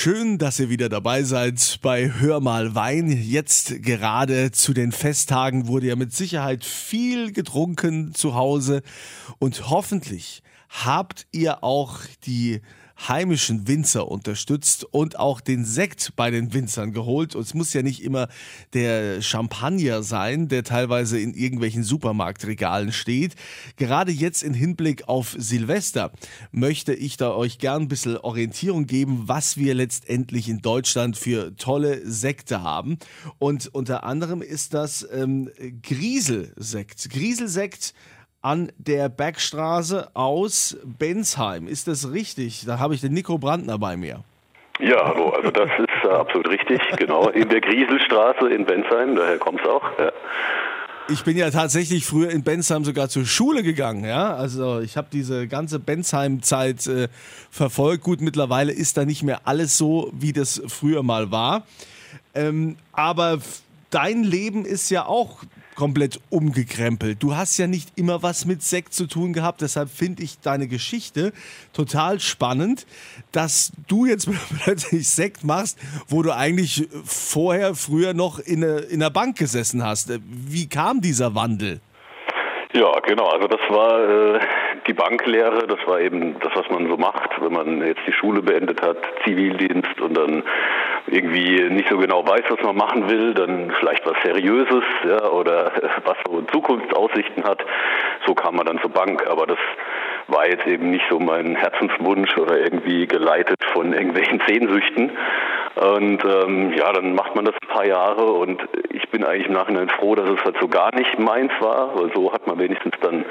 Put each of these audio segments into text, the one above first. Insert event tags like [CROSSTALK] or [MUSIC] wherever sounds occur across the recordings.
Schön, dass ihr wieder dabei seid bei Hör mal Wein. Jetzt gerade zu den Festtagen wurde ja mit Sicherheit viel getrunken zu Hause und hoffentlich habt ihr auch die heimischen Winzer unterstützt und auch den Sekt bei den Winzern geholt. Und es muss ja nicht immer der Champagner sein, der teilweise in irgendwelchen Supermarktregalen steht. Gerade jetzt in Hinblick auf Silvester möchte ich da euch gern ein bisschen Orientierung geben, was wir letztendlich in Deutschland für tolle Sekte haben. Und unter anderem ist das ähm, Grieselsekt. Grieselsekt an der Bergstraße aus Bensheim. Ist das richtig? Da habe ich den Nico Brandner bei mir. Ja, hallo, also das ist äh, absolut richtig, genau. In der Grieselstraße in Bensheim, daher kommt es auch. Ja. Ich bin ja tatsächlich früher in Bensheim sogar zur Schule gegangen, ja. Also ich habe diese ganze Bensheim-Zeit äh, verfolgt. Gut, mittlerweile ist da nicht mehr alles so, wie das früher mal war. Ähm, aber dein Leben ist ja auch komplett umgekrempelt. Du hast ja nicht immer was mit Sekt zu tun gehabt, deshalb finde ich deine Geschichte total spannend, dass du jetzt [LAUGHS] plötzlich Sekt machst, wo du eigentlich vorher, früher noch in, in einer Bank gesessen hast. Wie kam dieser Wandel? Ja, genau. Also das war äh, die Banklehre. Das war eben das, was man so macht, wenn man jetzt die Schule beendet hat, Zivildienst und dann irgendwie nicht so genau weiß, was man machen will, dann vielleicht was Seriöses, ja, oder [LAUGHS] was so Zukunftsaussichten hat. So kam man dann zur Bank. Aber das war jetzt eben nicht so mein Herzenswunsch oder irgendwie geleitet von irgendwelchen [LAUGHS] Sehnsüchten. Und ähm, ja, dann macht man das ein paar Jahre und ich bin eigentlich im Nachhinein froh, dass es halt so gar nicht meins war, weil so hat man wenigstens dann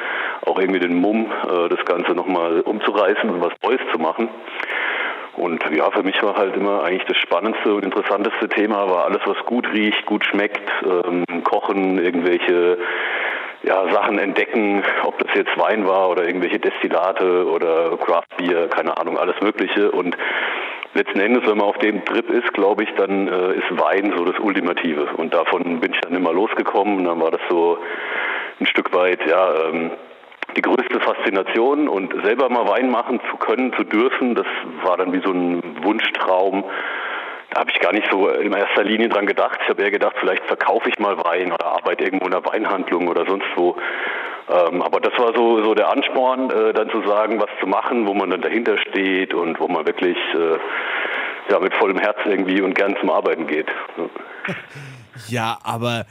auch irgendwie den Mumm, äh, das Ganze nochmal umzureißen und was Neues zu machen. Und ja, für mich war halt immer eigentlich das spannendste und interessanteste Thema war alles, was gut riecht, gut schmeckt, ähm, kochen, irgendwelche ja, Sachen entdecken, ob das jetzt Wein war oder irgendwelche Destillate oder Craft Beer, keine Ahnung, alles Mögliche. Und letzten Endes, wenn man auf dem Trip ist, glaube ich, dann äh, ist Wein so das Ultimative. Und davon bin ich dann immer losgekommen. Und dann war das so ein Stück weit, ja, ähm, die größte Faszination und selber mal Wein machen zu können, zu dürfen, das war dann wie so ein Wunschtraum. Da habe ich gar nicht so in erster Linie dran gedacht. Ich habe eher gedacht, vielleicht verkaufe ich mal Wein oder arbeite irgendwo in einer Weinhandlung oder sonst wo. Ähm, aber das war so, so der Ansporn, äh, dann zu sagen, was zu machen, wo man dann dahinter steht und wo man wirklich äh, ja, mit vollem Herz irgendwie und gern zum Arbeiten geht. Ja, aber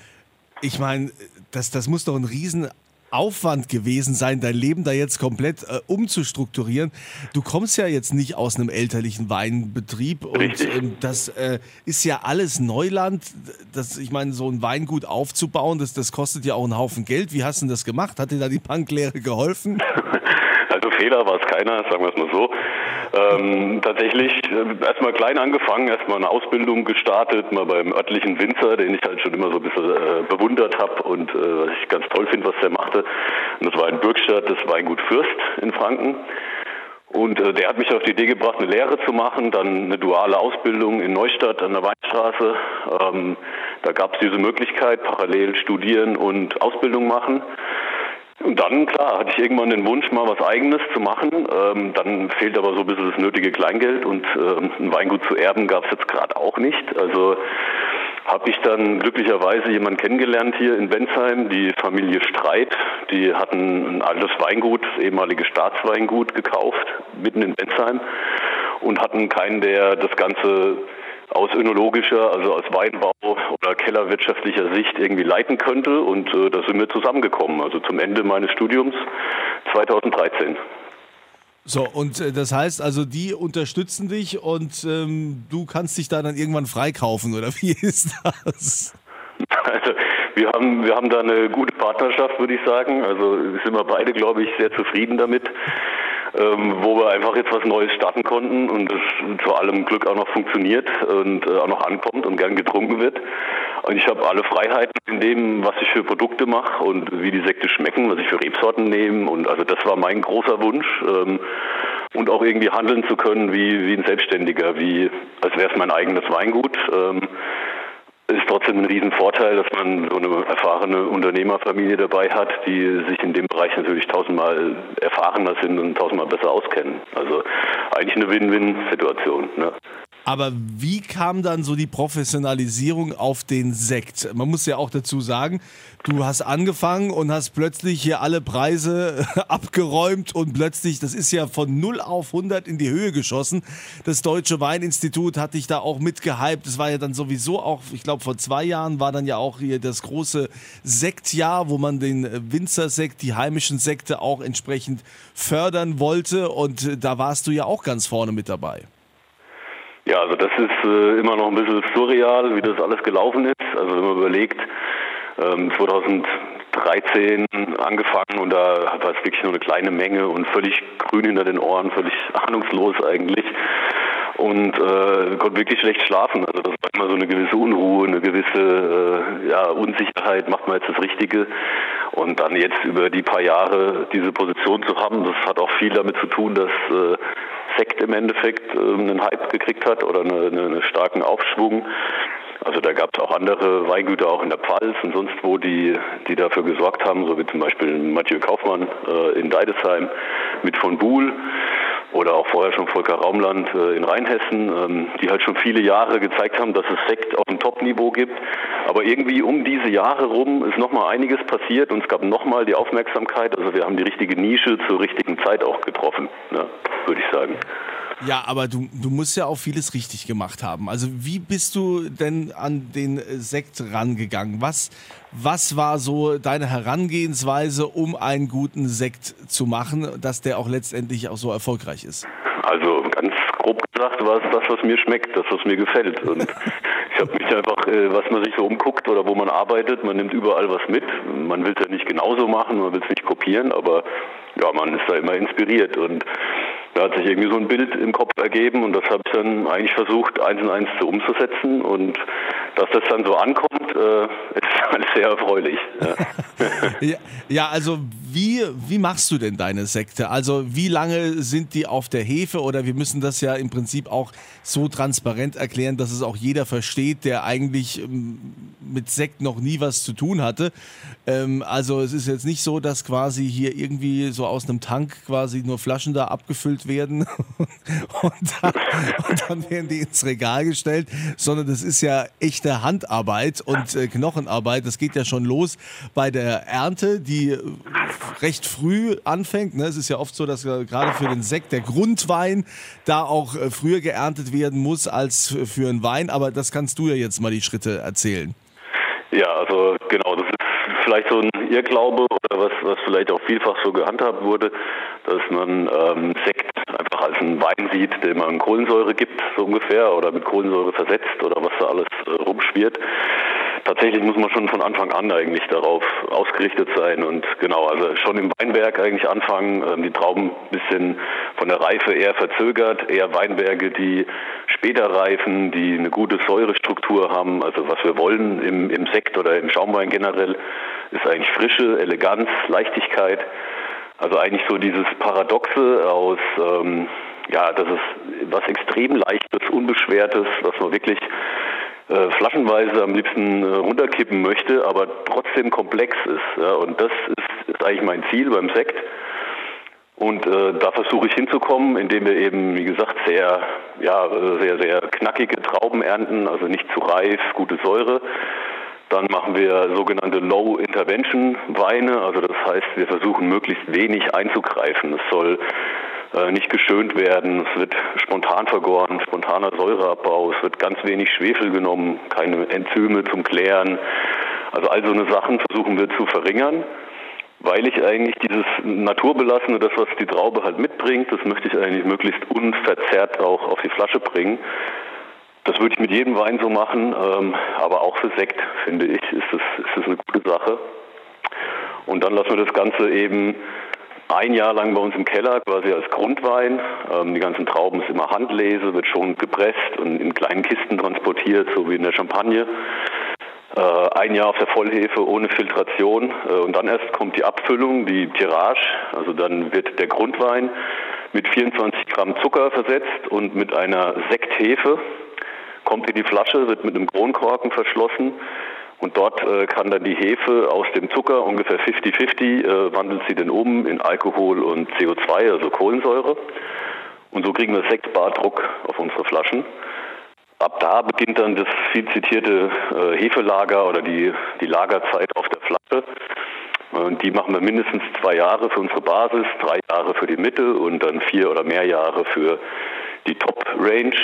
ich meine, das, das muss doch ein riesen Aufwand gewesen sein, dein Leben da jetzt komplett äh, umzustrukturieren. Du kommst ja jetzt nicht aus einem elterlichen Weinbetrieb und ähm, das äh, ist ja alles Neuland. Das, ich meine, so ein Weingut aufzubauen, das, das kostet ja auch einen Haufen Geld. Wie hast du das gemacht? Hat dir da die Banklehre geholfen? [LAUGHS] Also Fehler war es keiner, sagen wir es mal so. Ähm, tatsächlich äh, erstmal klein angefangen, erstmal eine Ausbildung gestartet, mal beim örtlichen Winzer, den ich halt schon immer so ein bisschen äh, bewundert habe und äh, was ich ganz toll finde, was der machte. Und das war in Bürgstadt, das Weingut Fürst in Franken. Und äh, der hat mich auf die Idee gebracht, eine Lehre zu machen, dann eine duale Ausbildung in Neustadt an der Weinstraße. Ähm, da gab es diese Möglichkeit, parallel studieren und Ausbildung machen. Und dann, klar, hatte ich irgendwann den Wunsch, mal was Eigenes zu machen. Ähm, dann fehlt aber so ein bisschen das nötige Kleingeld und ähm, ein Weingut zu erben gab es jetzt gerade auch nicht. Also habe ich dann glücklicherweise jemanden kennengelernt hier in Bensheim, die Familie Streit. Die hatten ein altes Weingut, das ehemalige Staatsweingut gekauft, mitten in Bensheim und hatten keinen, der das Ganze aus önologischer, also aus Weinbau oder kellerwirtschaftlicher Sicht irgendwie leiten könnte. Und äh, da sind wir zusammengekommen, also zum Ende meines Studiums 2013. So, und äh, das heißt also, die unterstützen dich und ähm, du kannst dich da dann irgendwann freikaufen, oder wie [LAUGHS] ist das? Also wir haben, wir haben da eine gute Partnerschaft, würde ich sagen. Also sind wir beide, glaube ich, sehr zufrieden damit ähm, wo wir einfach jetzt was Neues starten konnten und es zu allem Glück auch noch funktioniert und äh, auch noch ankommt und gern getrunken wird. Und ich habe alle Freiheiten in dem, was ich für Produkte mache und wie die Sekte schmecken, was ich für Rebsorten nehme. Und also das war mein großer Wunsch. Ähm, und auch irgendwie handeln zu können wie, wie ein Selbstständiger, wie als wäre es mein eigenes Weingut. Ähm, ist trotzdem ein Riesenvorteil, dass man so eine erfahrene Unternehmerfamilie dabei hat, die sich in dem Bereich natürlich tausendmal erfahrener sind und tausendmal besser auskennen. Also eigentlich eine Win-Win-Situation. Ne? Aber wie kam dann so die Professionalisierung auf den Sekt? Man muss ja auch dazu sagen, du hast angefangen und hast plötzlich hier alle Preise [LAUGHS] abgeräumt und plötzlich, das ist ja von 0 auf 100 in die Höhe geschossen. Das Deutsche Weininstitut hat dich da auch mitgehypt. Das war ja dann sowieso auch, ich glaube, vor zwei Jahren war dann ja auch hier das große Sektjahr, wo man den Winzersekt, die heimischen Sekte auch entsprechend fördern wollte. Und da warst du ja auch ganz vorne mit dabei. Ja, also das ist äh, immer noch ein bisschen surreal, wie das alles gelaufen ist. Also wenn man überlegt, ähm, 2013 angefangen und da war es wirklich nur eine kleine Menge und völlig grün hinter den Ohren, völlig [LAUGHS] ahnungslos eigentlich und äh, konnte wirklich schlecht schlafen. Also das war immer so eine gewisse Unruhe, eine gewisse äh, ja, Unsicherheit, macht man jetzt das Richtige. Und dann jetzt über die paar Jahre diese Position zu haben, das hat auch viel damit zu tun, dass äh, Sekt im Endeffekt äh, einen Hype gekriegt hat oder eine, eine, einen starken Aufschwung. Also da gab es auch andere Weingüter, auch in der Pfalz und sonst wo, die, die dafür gesorgt haben, so wie zum Beispiel Mathieu Kaufmann äh, in Deidesheim mit von Buhl oder auch vorher schon Volker Raumland äh, in Rheinhessen, ähm, die halt schon viele Jahre gezeigt haben, dass es Sekt auf dem Top-Niveau gibt. Aber irgendwie um diese Jahre rum ist nochmal einiges passiert und es gab nochmal die Aufmerksamkeit. Also wir haben die richtige Nische zur richtigen Zeit auch getroffen, ne, würde ich sagen. Ja, aber du, du musst ja auch vieles richtig gemacht haben. Also wie bist du denn an den Sekt rangegangen? Was, was war so deine Herangehensweise, um einen guten Sekt zu machen, dass der auch letztendlich auch so erfolgreich ist? Also ganz grob gesagt war es das, was mir schmeckt, das, was mir gefällt. Und [LAUGHS] ich habe mich einfach, äh, was man sich so umguckt oder wo man arbeitet, man nimmt überall was mit. Man will es ja nicht genauso machen, man will es nicht kopieren, aber ja, man ist da immer inspiriert. Und da hat sich irgendwie so ein Bild im Kopf ergeben und das habe ich dann eigentlich versucht, eins in eins zu umzusetzen. Und dass das dann so ankommt, äh, alles sehr erfreulich. [LAUGHS] Ja. ja, also wie, wie machst du denn deine Sekte? Also wie lange sind die auf der Hefe oder wir müssen das ja im Prinzip auch so transparent erklären, dass es auch jeder versteht, der eigentlich ähm, mit Sekt noch nie was zu tun hatte. Ähm, also es ist jetzt nicht so, dass quasi hier irgendwie so aus einem Tank quasi nur Flaschen da abgefüllt werden [LAUGHS] und, dann, und dann werden die ins Regal gestellt, sondern das ist ja echte Handarbeit und äh, Knochenarbeit. Das geht ja schon los bei der Ernte, die recht früh anfängt. Ne? Es ist ja oft so, dass äh, gerade für den Sekt der Grundwein da auch äh, früher geerntet werden muss als für einen Wein. Aber das kannst du ja jetzt mal die Schritte erzählen. Ja, also genau, das ist vielleicht so ein Irrglaube oder was, was vielleicht auch vielfach so gehandhabt wurde, dass man ähm, Sekt einfach als einen Wein sieht, dem man Kohlensäure gibt, so ungefähr, oder mit Kohlensäure versetzt oder was da alles äh, rumschwirrt tatsächlich muss man schon von Anfang an eigentlich darauf ausgerichtet sein und genau, also schon im Weinberg eigentlich anfangen, ähm, die Trauben ein bisschen von der Reife eher verzögert, eher Weinberge, die später reifen, die eine gute Säurestruktur haben. Also was wir wollen im, im Sekt oder im Schaumwein generell, ist eigentlich Frische, Eleganz, Leichtigkeit. Also eigentlich so dieses Paradoxe aus, ähm, ja, das ist was extrem leichtes, unbeschwertes, was man wirklich äh, flaschenweise am liebsten äh, runterkippen möchte, aber trotzdem komplex ist. Ja, und das ist, ist eigentlich mein Ziel beim Sekt. Und äh, da versuche ich hinzukommen, indem wir eben, wie gesagt, sehr, ja, äh, sehr, sehr knackige Trauben ernten, also nicht zu reif, gute Säure. Dann machen wir sogenannte Low Intervention Weine, also das heißt, wir versuchen möglichst wenig einzugreifen. Es soll nicht geschönt werden. Es wird spontan vergoren, spontaner Säureabbau. Es wird ganz wenig Schwefel genommen, keine Enzyme zum Klären. Also all so eine Sachen versuchen wir zu verringern, weil ich eigentlich dieses Naturbelassene, das was die Traube halt mitbringt, das möchte ich eigentlich möglichst unverzerrt auch auf die Flasche bringen. Das würde ich mit jedem Wein so machen, ähm, aber auch für Sekt, finde ich, ist das, ist das eine gute Sache. Und dann lassen wir das Ganze eben ein Jahr lang bei uns im Keller, quasi als Grundwein. Ähm, die ganzen Trauben ist immer Handlese, wird schon gepresst und in kleinen Kisten transportiert, so wie in der Champagne. Äh, ein Jahr auf der Vollhefe ohne Filtration äh, und dann erst kommt die Abfüllung, die Tirage. Also dann wird der Grundwein mit 24 Gramm Zucker versetzt und mit einer Sekthefe kommt in die Flasche, wird mit einem Kronkorken verschlossen und dort äh, kann dann die Hefe aus dem Zucker, ungefähr 50-50, äh, wandelt sie dann um in Alkohol und CO2, also Kohlensäure. Und so kriegen wir Sektbardruck auf unsere Flaschen. ab da beginnt dann das viel zitierte äh, Hefelager oder die, die Lagerzeit auf der Flasche. Und die machen wir mindestens zwei Jahre für unsere Basis, drei Jahre für die Mitte und dann vier oder mehr Jahre für die Top-Range.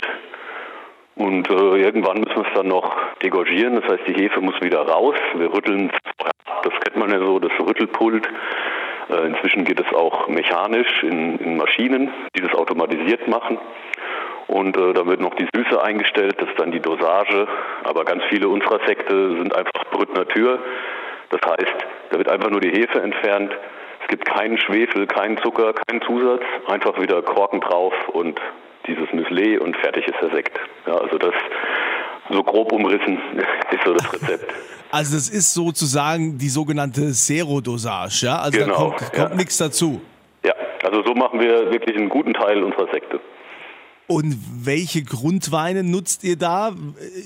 Und äh, irgendwann müssen wir es dann noch degorgieren, das heißt, die Hefe muss wieder raus. Wir rütteln, das kennt man ja so, das Rüttelpult. Äh, inzwischen geht es auch mechanisch in, in Maschinen, die das automatisiert machen. Und äh, da wird noch die Süße eingestellt, das ist dann die Dosage. Aber ganz viele unserer Sekte sind einfach Brüt Natur. Das heißt, da wird einfach nur die Hefe entfernt. Es gibt keinen Schwefel, keinen Zucker, keinen Zusatz. Einfach wieder Korken drauf und dieses Müsli und fertig ist der Sekt. Ja, also das so grob umrissen [LAUGHS] ist so das Rezept. [LAUGHS] Also das ist sozusagen die sogenannte Zero-Dosage, ja? Also genau, da kommt, kommt ja. nichts dazu. Ja, also so machen wir wirklich einen guten Teil unserer Sekte. Und welche Grundweine nutzt ihr da?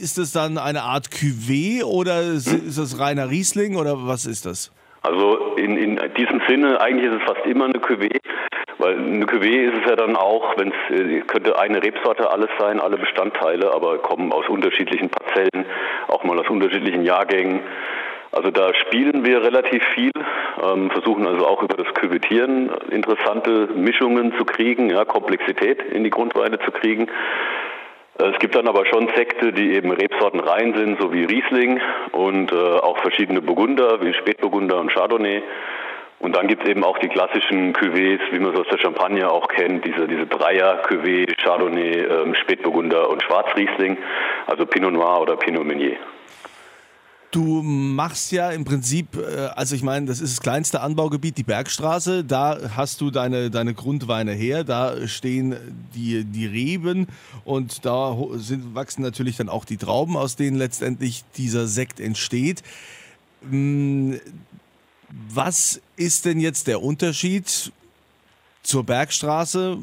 Ist das dann eine Art Cuvée oder ist, Hm? ist das reiner Riesling oder was ist das? Also in, in diesem Sinne, eigentlich ist es fast immer eine Cuvée, weil eine Cuvée ist es ja dann auch, wenn es äh, könnte eine Rebsorte alles sein, alle Bestandteile, aber kommen aus unterschiedlichen Parzellen, auch mal aus unterschiedlichen Jahrgängen. Also da spielen wir relativ viel, ähm, versuchen also auch über das Küvetieren interessante Mischungen zu kriegen, ja, Komplexität in die Grundweine zu kriegen. Äh, Es gibt dann aber schon Sekte, die eben Rebsorten rein sind, so wie Riesling und äh, auch verschiedene Burgunder, wie Spätburgunder und Chardonnay. Und dann gibt es eben auch die klassischen Cuvées, wie man es aus der Champagne auch kennt, diese, diese Dreier-Cuvée, Chardonnay, ähm, Spätburgunder und Schwarzriesling, also Pinot Noir oder Pinot Meunier. Du machst ja im Prinzip, äh, also ich meine, das ist das kleinste Anbaugebiet, die Bergstraße. Da hast du deine, deine Grundweine her, da stehen die, die Reben und da sind, wachsen natürlich dann auch die Trauben, aus denen letztendlich dieser Sekt entsteht. Was ist denn jetzt der Unterschied zur Bergstraße,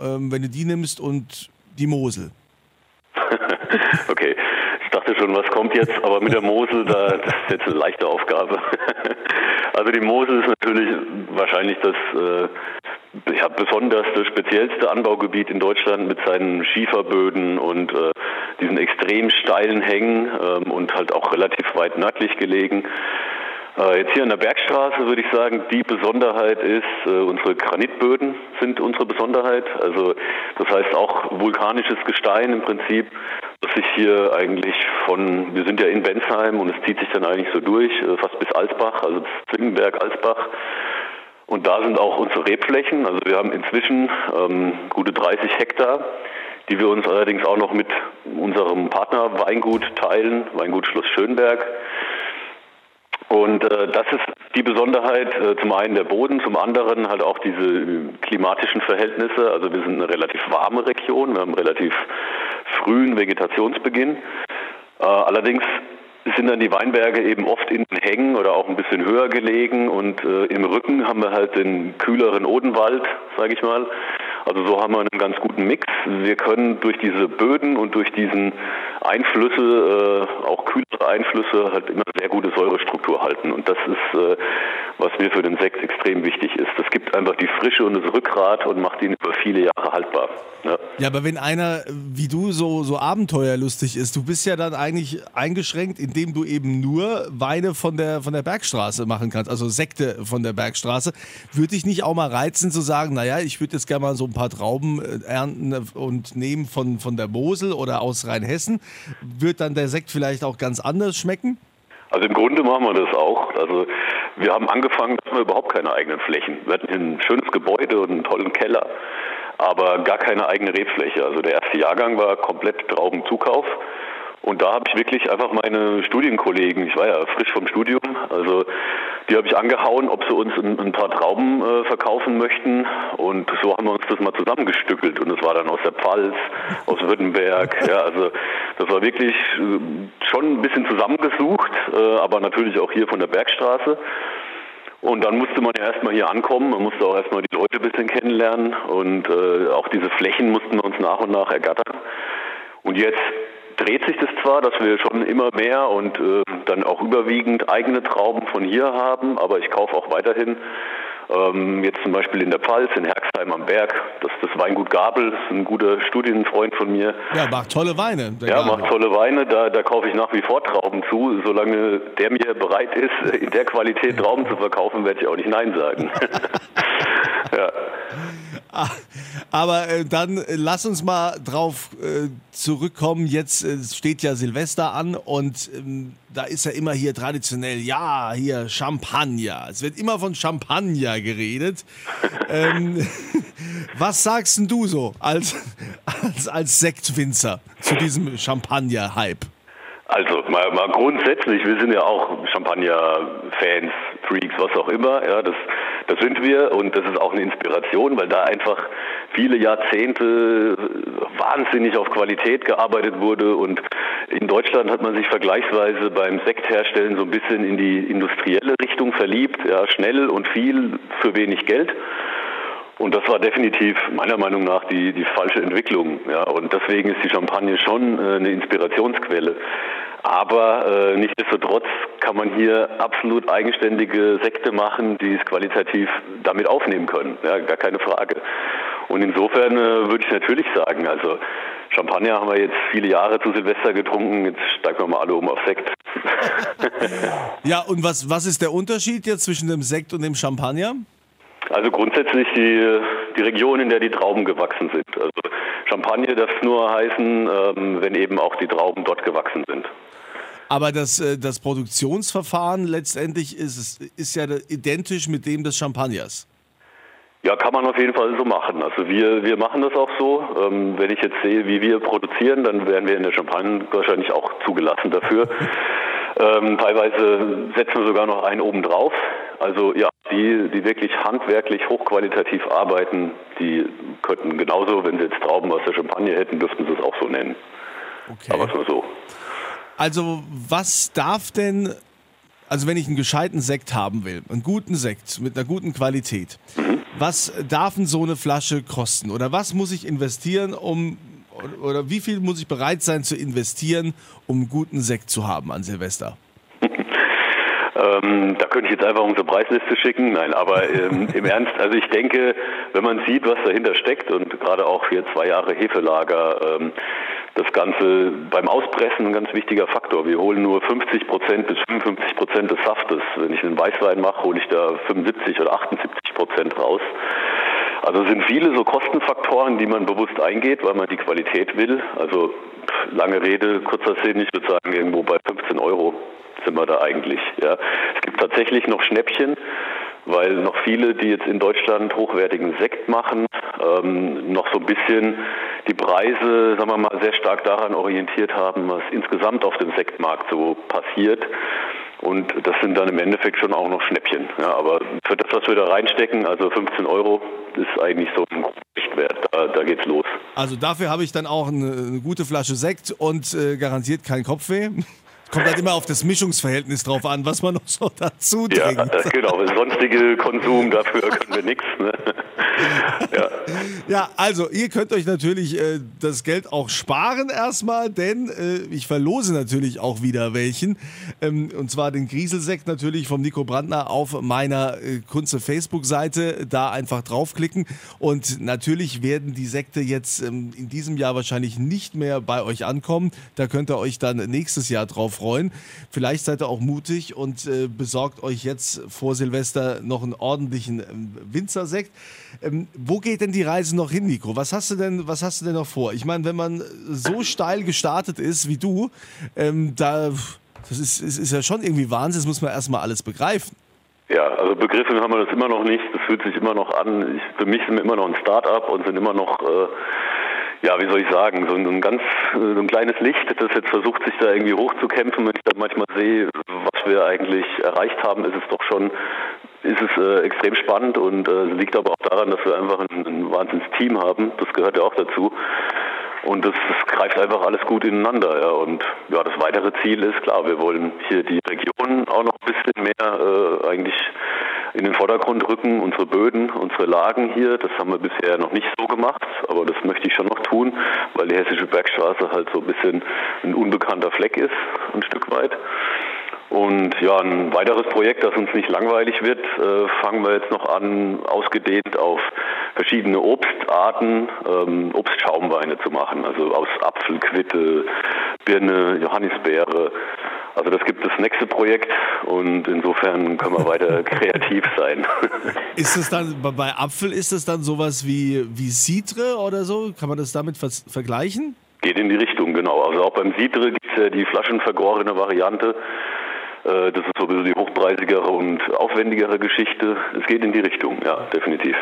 ähm, wenn du die nimmst und die Mosel? [LAUGHS] Okay, ich dachte schon, was kommt jetzt, aber mit der Mosel, da, das ist jetzt eine leichte Aufgabe. [LAUGHS] Also die Mosel ist natürlich wahrscheinlich das äh, ja, besonderste, speziellste Anbaugebiet in Deutschland mit seinen Schieferböden und äh, diesen extrem steilen Hängen ähm, und halt auch relativ weit nördlich gelegen. Äh, Jetzt hier an der Bergstraße würde ich sagen, die Besonderheit ist, äh, unsere Granitböden sind unsere Besonderheit. Also das heißt auch vulkanisches Gestein im Prinzip, das sich hier eigentlich von, wir sind ja in Bensheim und es zieht sich dann eigentlich so durch, äh, fast bis Alsbach, also das Zwingenberg, Alsbach. Und da sind auch unsere Rebflächen. Also wir haben inzwischen ähm, gute 30 Hektar, die wir uns allerdings auch noch mit unserem Partner Weingut teilen, Weingut Schloss Schönberg. Und äh, das ist die Besonderheit, äh, zum einen der Boden, zum anderen halt auch diese äh, klimatischen Verhältnisse. Also wir sind eine relativ warme Region, wir haben relativ frühen Vegetationsbeginn. Äh, allerdings sind dann die Weinberge eben oft in den Hängen oder auch ein bisschen höher gelegen und äh, im Rücken haben wir halt den kühleren Odenwald, sage ich mal. Also so haben wir einen ganz guten Mix. Wir können durch diese Böden und durch diesen Einflüsse, äh, auch Einflüsse, halt immer sehr gute Säurestruktur halten. Und das ist, äh, was mir für den Sekt extrem wichtig ist. Das gibt einfach die Frische und das Rückgrat und macht ihn über viele Jahre haltbar. Ja. Ja, aber wenn einer wie du so, so abenteuerlustig ist, du bist ja dann eigentlich eingeschränkt, indem du eben nur Weine von der, von der Bergstraße machen kannst, also Sekte von der Bergstraße. Würde dich nicht auch mal reizen zu sagen, naja, ich würde jetzt gerne mal so ein paar Trauben äh, ernten und nehmen von, von der Mosel oder aus Rheinhessen? Wird dann der Sekt vielleicht auch ganz anders schmecken? Also im Grunde machen wir das auch. Also wir haben angefangen, dass wir überhaupt keine eigenen Flächen. Wir hatten ein schönes Gebäude und einen tollen Keller, aber gar keine eigene Rebfläche. Also der erste Jahrgang war komplett Traubenzukauf. Und da habe ich wirklich einfach meine Studienkollegen, ich war ja frisch vom Studium, also die habe ich angehauen, ob sie uns ein, ein paar Trauben äh, verkaufen möchten. Und so haben wir uns das mal zusammengestückelt. Und das war dann aus der Pfalz, aus Württemberg. Ja, also das war wirklich äh, schon ein bisschen zusammengesucht, äh, aber natürlich auch hier von der Bergstraße. Und dann musste man ja erstmal hier ankommen, man musste auch erstmal die Leute ein bisschen kennenlernen und äh, auch diese Flächen mussten wir uns nach und nach ergattern. Und jetzt dreht sich das zwar, dass wir schon immer mehr und äh, dann auch überwiegend eigene Trauben von hier haben, aber ich kaufe auch weiterhin Ähm, jetzt zum Beispiel in der Pfalz, in Herxheim am Berg. Das ist das Weingut Gabel, das ist ein guter Studienfreund von mir. Ja, macht tolle Weine. Ja, Gabel. macht tolle Weine. Da, da kaufe ich nach wie vor Trauben zu. Solange der mir bereit ist, in der Qualität Trauben zu verkaufen, werde ich auch nicht Nein sagen. [LAUGHS] [LAUGHS] Aber äh, dann äh, lass uns mal drauf äh, zurückkommen. Jetzt äh, steht ja Silvester an und ähm, da ist ja immer hier traditionell, ja, hier Champagner. Es wird immer von Champagner geredet. [LAUGHS] ähm, [LAUGHS] was sagst denn du so als, als, als Sektwinzer zu diesem Champagner-Hype? Also mal, mal grundsätzlich, wir sind ja auch Champagner-Fans, Freaks, was auch immer. Ja, das, das sind wir und das ist auch eine Inspiration, weil da einfach viele Jahrzehnte wahnsinnig auf Qualität gearbeitet wurde und in Deutschland hat man sich vergleichsweise beim Sektherstellen so ein bisschen in die industrielle Richtung verliebt, ja, schnell und viel für wenig Geld. Und das war definitiv meiner Meinung nach die, die falsche Entwicklung. Ja. Und deswegen ist die Champagne schon äh, eine Inspirationsquelle. Aber äh, nichtsdestotrotz kann man hier absolut eigenständige Sekte machen, die es qualitativ damit aufnehmen können. Ja, gar keine Frage. Und insofern äh, würde ich natürlich sagen, also Champagner haben wir jetzt viele Jahre zu Silvester getrunken, jetzt steigen wir mal alle um auf Sekt. [LAUGHS] ja, und was, was ist der Unterschied jetzt zwischen dem Sekt und dem Champagner? Also grundsätzlich die, die Region, in der die Trauben gewachsen sind. Also Champagner darf es nur heißen, ähm, wenn eben auch die Trauben dort gewachsen sind. Aber das, äh, das Produktionsverfahren letztendlich ist, ist ja identisch mit dem des Champagners. Ja, kann man auf jeden Fall so machen. Also wir, wir machen das auch so. Ähm, wenn ich jetzt sehe, wie wir produzieren, dann wären wir in der Champagne wahrscheinlich auch zugelassen dafür. [LAUGHS] Ähm, teilweise setzen wir sogar noch einen oben drauf. Also ja, die, die wirklich handwerklich hochqualitativ arbeiten, die könnten genauso, wenn sie jetzt Trauben aus der Champagne hätten, dürften sie es auch so nennen. Okay. Aber nur so. Also was darf denn, also wenn ich einen gescheiten Sekt haben will, einen guten Sekt mit einer guten Qualität, was darf denn so eine Flasche kosten? Oder was muss ich investieren, um oder wie viel muss ich bereit sein zu investieren, um einen guten Sekt zu haben an Silvester? Ähm, da könnte ich jetzt einfach unsere Preisliste schicken. Nein, aber ähm, [LAUGHS] im Ernst, also ich denke, wenn man sieht, was dahinter steckt und gerade auch hier zwei Jahre Hefelager, ähm, das Ganze beim Auspressen ein ganz wichtiger Faktor. Wir holen nur 50 Prozent bis 55 Prozent des Saftes. Wenn ich einen Weißwein mache, hole ich da 75 oder 78 Prozent raus. Also sind viele so Kostenfaktoren, die man bewusst eingeht, weil man die Qualität will. Also lange Rede, kurzer Sinn, ich würde sagen irgendwo bei 15 Euro sind wir da eigentlich. Ja. Es gibt tatsächlich noch Schnäppchen, weil noch viele, die jetzt in Deutschland hochwertigen Sekt machen, ähm, noch so ein bisschen die Preise, sagen wir mal, sehr stark daran orientiert haben, was insgesamt auf dem Sektmarkt so passiert. Und das sind dann im Endeffekt schon auch noch Schnäppchen. Ja, aber für das, was wir da reinstecken, also 15 Euro, ist eigentlich so ein Richtwert. Da, da geht's los. Also dafür habe ich dann auch eine, eine gute Flasche Sekt und äh, garantiert kein Kopfweh. Kommt halt immer auf das Mischungsverhältnis drauf an, was man noch so dazu trinkt. Ja, genau. Sonstige Konsum, dafür können wir nichts. Ne? [LAUGHS] Ja. ja, also ihr könnt euch natürlich äh, das Geld auch sparen erstmal, denn äh, ich verlose natürlich auch wieder welchen. Ähm, und zwar den Grieselsekt natürlich vom Nico Brandner auf meiner äh, Kunze Facebook-Seite. Da einfach draufklicken. Und natürlich werden die Sekte jetzt ähm, in diesem Jahr wahrscheinlich nicht mehr bei euch ankommen. Da könnt ihr euch dann nächstes Jahr drauf freuen. Vielleicht seid ihr auch mutig und äh, besorgt euch jetzt vor Silvester noch einen ordentlichen ähm, Winzersekt. Ähm, wo geht denn die Reise noch hin, Nico? Was hast du denn, was hast du denn noch vor? Ich meine, wenn man so steil gestartet ist wie du, ähm, da, das ist, ist, ist ja schon irgendwie Wahnsinn, das muss man erstmal alles begreifen. Ja, also begriffen haben wir das immer noch nicht. Das fühlt sich immer noch an. Ich, für mich sind wir immer noch ein Start-up und sind immer noch äh, ja, wie soll ich sagen, so ein ganz so ein kleines Licht, das jetzt versucht, sich da irgendwie hochzukämpfen. Wenn ich da manchmal sehe, was wir eigentlich erreicht haben, ist es doch schon, ist es äh, extrem spannend und äh, liegt aber auch daran, dass wir einfach ein, ein Wahnsinns-Team haben. Das gehört ja auch dazu. Und das, das greift einfach alles gut ineinander. Ja. Und ja, das weitere Ziel ist klar, wir wollen hier die Region auch noch ein bisschen mehr äh, eigentlich in den Vordergrund rücken, unsere Böden, unsere Lagen hier. Das haben wir bisher noch nicht so gemacht, aber das möchte ich schon noch tun, weil die Hessische Bergstraße halt so ein bisschen ein unbekannter Fleck ist, ein Stück weit. Und ja, ein weiteres Projekt, das uns nicht langweilig wird, äh, fangen wir jetzt noch an, ausgedehnt auf verschiedene Obstarten, ähm, Obstschaumweine zu machen. Also aus Apfel, Quitte, Birne, Johannisbeere. Also das gibt das nächste Projekt und insofern können wir weiter [LAUGHS] kreativ sein. Ist es dann, bei Apfel ist es dann sowas wie, wie Citre oder so? Kann man das damit vergleichen? Geht in die Richtung, genau. Also auch beim Citre gibt es ja die flaschenvergorene Variante. Äh, das ist so ein bisschen die hochpreisigere und aufwendigere Geschichte. Es geht in die Richtung, ja, definitiv.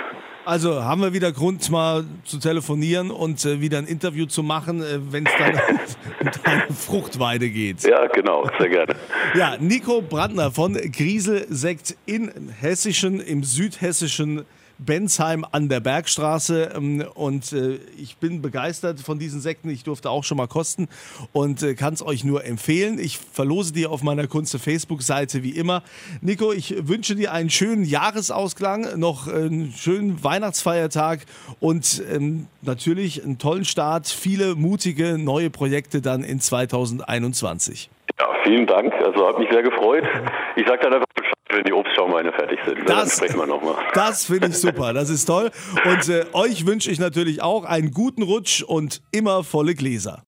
Also haben wir wieder Grund, mal zu telefonieren und äh, wieder ein Interview zu machen, äh, wenn es dann [LAUGHS] um deine Fruchtweide geht. Ja, genau, sehr gerne. Ja, Nico Brandner von Griesel Sekt in Hessischen, im südhessischen Bensheim an der Bergstraße. Ähm, und äh, ich bin begeistert von diesen Sekten. Ich durfte auch schon mal kosten und äh, kann es euch nur empfehlen. Ich verlose die auf meiner Kunze Facebook-Seite wie immer. Nico, ich wünsche dir einen schönen Jahresausklang, noch einen schönen Weihnachtsfeiertag und ähm, natürlich einen tollen Start. Viele mutige neue Projekte dann in 2021. Ja, vielen Dank. Also hat mich sehr gefreut. Ich sage dann einfach wenn die Obstschaumweine fertig sind. Das, dann sprechen wir nochmal. [LAUGHS] Das finde ich super, das ist toll. Und äh, euch wünsche ich natürlich auch einen guten Rutsch und immer volle Gläser.